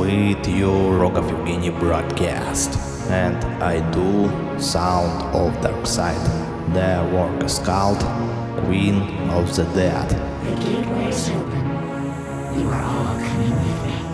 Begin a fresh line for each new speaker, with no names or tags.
with your Rogov Evgeny broadcast. And I do Sound of Dark Side. The work is called Queen of the Dead.
The gateway is open. You are all coming with me.